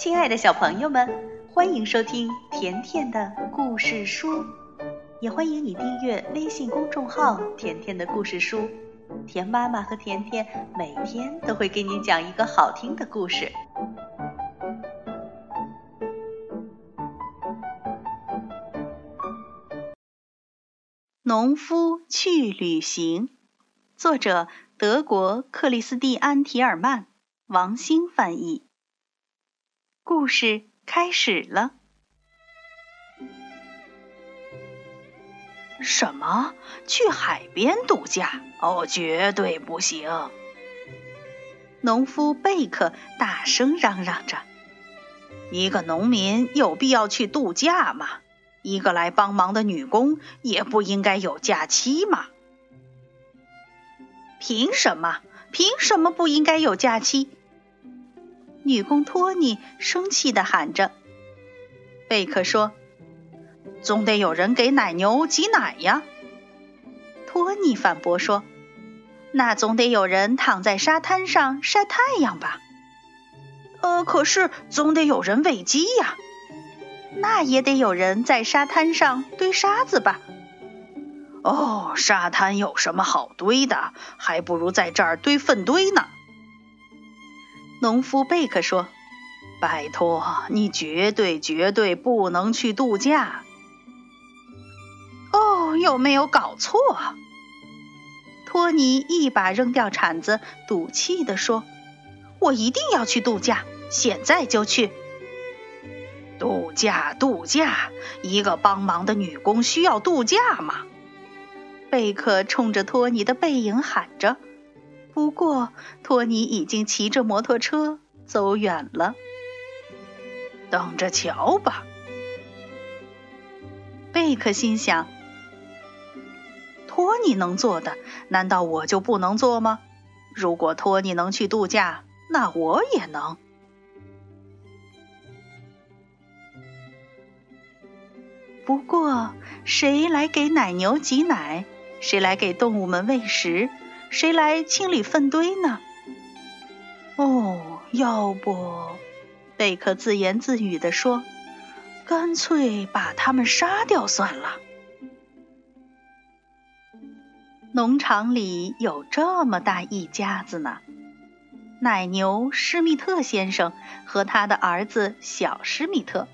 亲爱的小朋友们，欢迎收听甜甜的故事书，也欢迎你订阅微信公众号“甜甜的故事书”。甜妈妈和甜甜每天都会给你讲一个好听的故事。农夫去旅行，作者德国克里斯蒂安·提尔曼，王兴翻译。故事开始了。什么？去海边度假？哦，绝对不行！农夫贝克大声嚷嚷着：“一个农民有必要去度假吗？一个来帮忙的女工也不应该有假期吗？凭什么？凭什么不应该有假期？”女工托尼生气地喊着：“贝克说，总得有人给奶牛挤奶呀。”托尼反驳说：“那总得有人躺在沙滩上晒太阳吧？”“呃，可是总得有人喂鸡呀。”“那也得有人在沙滩上堆沙子吧？”“哦，沙滩有什么好堆的？还不如在这儿堆粪堆呢。”农夫贝克说：“拜托，你绝对绝对不能去度假。”哦，有没有搞错？托尼一把扔掉铲子，赌气地说：“我一定要去度假，现在就去。”度假，度假！一个帮忙的女工需要度假吗？贝克冲着托尼的背影喊着。不过，托尼已经骑着摩托车走远了。等着瞧吧，贝克心想。托尼能做的，难道我就不能做吗？如果托尼能去度假，那我也能。不过，谁来给奶牛挤奶？谁来给动物们喂食？谁来清理粪堆呢？哦，要不，贝克自言自语地说：“干脆把他们杀掉算了。”农场里有这么大一家子呢：奶牛施密特先生和他的儿子小施密特，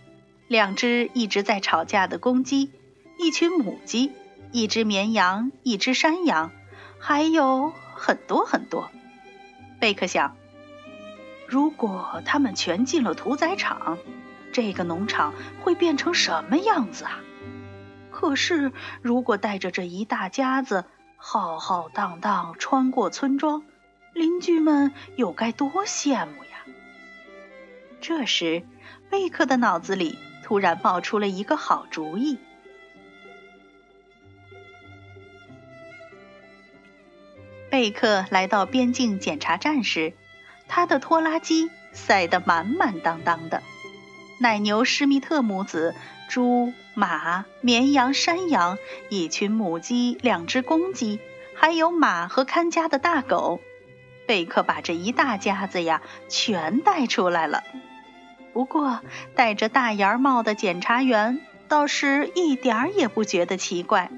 两只一直在吵架的公鸡，一群母鸡，一只绵羊，一只山羊。还有很多很多。贝克想，如果他们全进了屠宰场，这个农场会变成什么样子啊？可是，如果带着这一大家子浩浩荡荡穿过村庄，邻居们又该多羡慕呀！这时，贝克的脑子里突然冒出了一个好主意。贝克来到边境检查站时，他的拖拉机塞得满满当当的。奶牛施密特母子、猪、马、绵羊、山羊、一群母鸡、两只公鸡，还有马和看家的大狗。贝克把这一大家子呀全带出来了。不过，戴着大檐帽的检查员倒是一点儿也不觉得奇怪。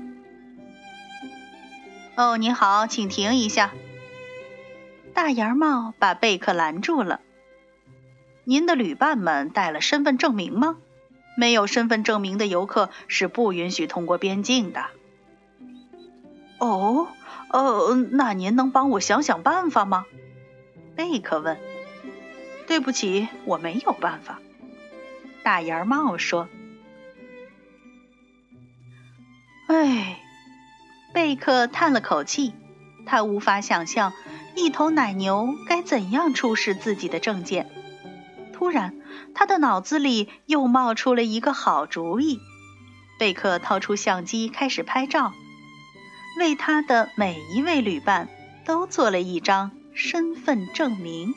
哦，你好，请停一下。大檐帽把贝克拦住了。您的旅伴们带了身份证明吗？没有身份证明的游客是不允许通过边境的。哦，呃，那您能帮我想想办法吗？贝克问。对不起，我没有办法。大檐帽说。哎。贝克叹了口气，他无法想象一头奶牛该怎样出示自己的证件。突然，他的脑子里又冒出了一个好主意。贝克掏出相机开始拍照，为他的每一位旅伴都做了一张身份证明，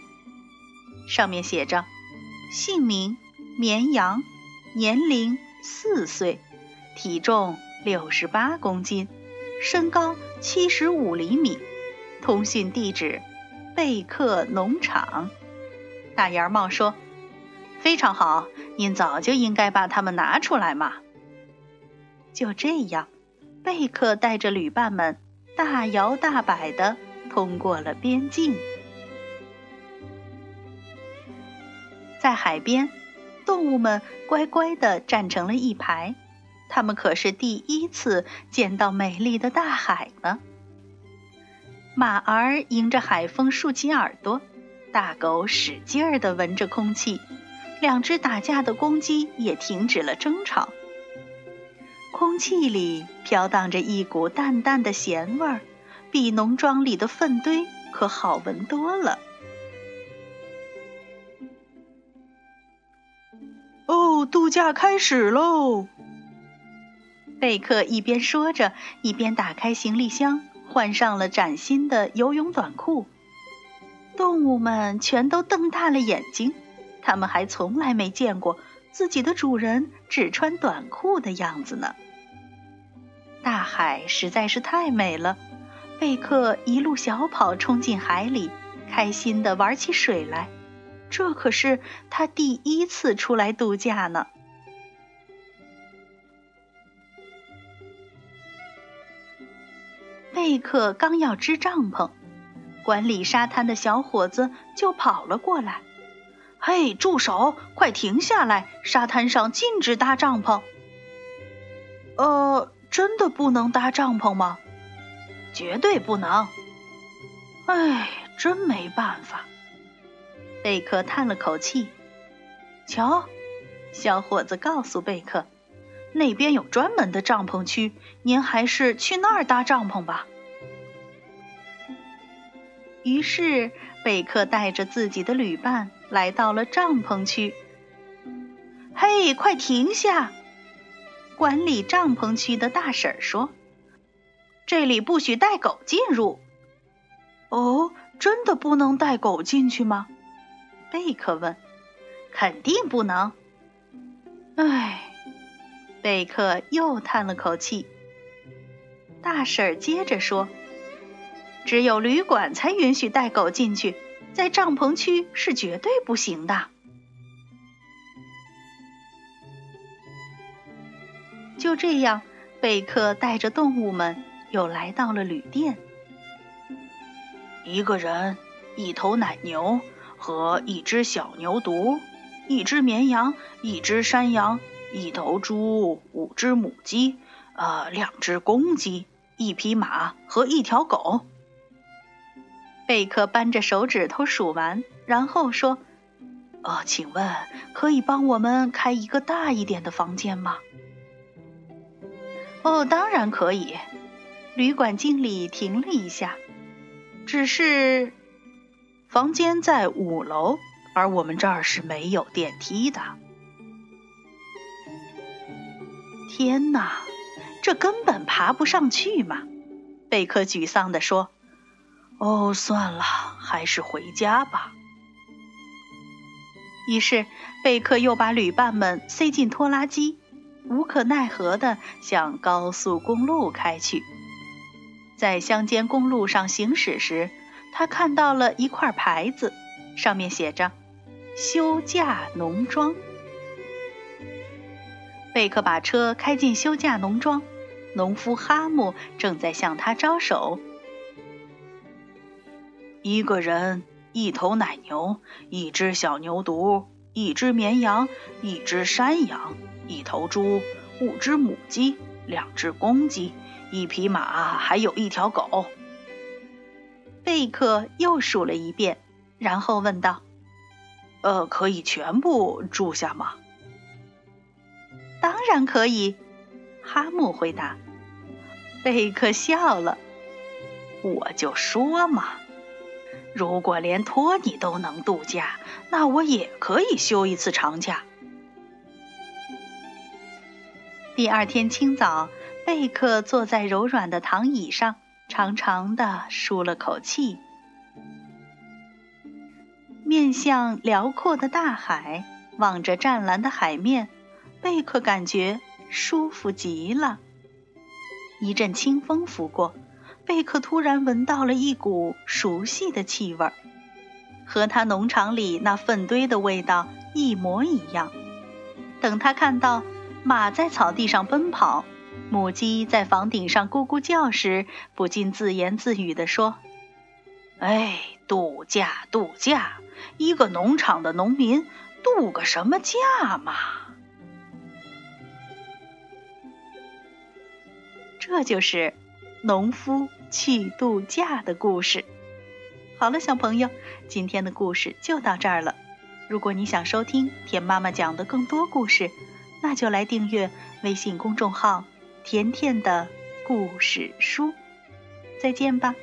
上面写着：姓名绵羊，年龄四岁，体重六十八公斤。身高七十五厘米，通讯地址贝克农场。大檐帽说：“非常好，您早就应该把它们拿出来嘛。就这样，贝克带着旅伴们大摇大摆地通过了边境。在海边，动物们乖乖地站成了一排，它们可是第一次见到美丽的大海呢。马儿迎着海风竖起耳朵，大狗使劲儿地闻着空气，两只打架的公鸡也停止了争吵。空气里飘荡着一股淡淡的咸味儿，比农庄里的粪堆可好闻多了。哦，度假开始喽！贝克一边说着，一边打开行李箱。换上了崭新的游泳短裤，动物们全都瞪大了眼睛，他们还从来没见过自己的主人只穿短裤的样子呢。大海实在是太美了，贝克一路小跑冲进海里，开心地玩起水来。这可是他第一次出来度假呢。贝克刚要支帐篷，管理沙滩的小伙子就跑了过来。“嘿，住手！快停下来！沙滩上禁止搭帐篷。”“呃，真的不能搭帐篷吗？”“绝对不能。”“唉，真没办法。”贝克叹了口气。“瞧，小伙子告诉贝克，那边有专门的帐篷区，您还是去那儿搭帐篷吧。”于是，贝克带着自己的旅伴来到了帐篷区。嘿，快停下！管理帐篷区的大婶说：“这里不许带狗进入。”哦，真的不能带狗进去吗？贝克问。“肯定不能。”唉，贝克又叹了口气。大婶儿接着说。只有旅馆才允许带狗进去，在帐篷区是绝对不行的。就这样，贝克带着动物们又来到了旅店。一个人，一头奶牛和一只小牛犊，一只绵羊，一只山羊，一头猪，五只母鸡，呃，两只公鸡，一匹马和一条狗。贝克扳着手指头数完，然后说：“呃，请问可以帮我们开一个大一点的房间吗？”“哦，当然可以。”旅馆经理停了一下，“只是房间在五楼，而我们这儿是没有电梯的。”“天哪，这根本爬不上去嘛！”贝克沮丧地说。哦，算了，还是回家吧。于是贝克又把旅伴们塞进拖拉机，无可奈何地向高速公路开去。在乡间公路上行驶时，他看到了一块牌子，上面写着“休假农庄”。贝克把车开进休假农庄，农夫哈姆正在向他招手。一个人，一头奶牛，一只小牛犊，一只绵羊，一只山羊，一头猪，五只母鸡，两只公鸡，一匹马，还有一条狗。贝克又数了一遍，然后问道：“呃，可以全部住下吗？”“当然可以。”哈姆回答。贝克笑了：“我就说嘛。”如果连托尼都能度假，那我也可以休一次长假。第二天清早，贝克坐在柔软的躺椅上，长长的舒了口气，面向辽阔的大海，望着湛蓝的海面，贝克感觉舒服极了。一阵清风拂过。贝克突然闻到了一股熟悉的气味，和他农场里那粪堆的味道一模一样。等他看到马在草地上奔跑，母鸡在房顶上咕咕叫时，不禁自言自语地说：“哎，度假，度假！一个农场的农民度个什么假嘛？”这就是农夫去度假的故事。好了，小朋友，今天的故事就到这儿了。如果你想收听田妈妈讲的更多故事，那就来订阅微信公众号“甜甜的故事书”。再见吧。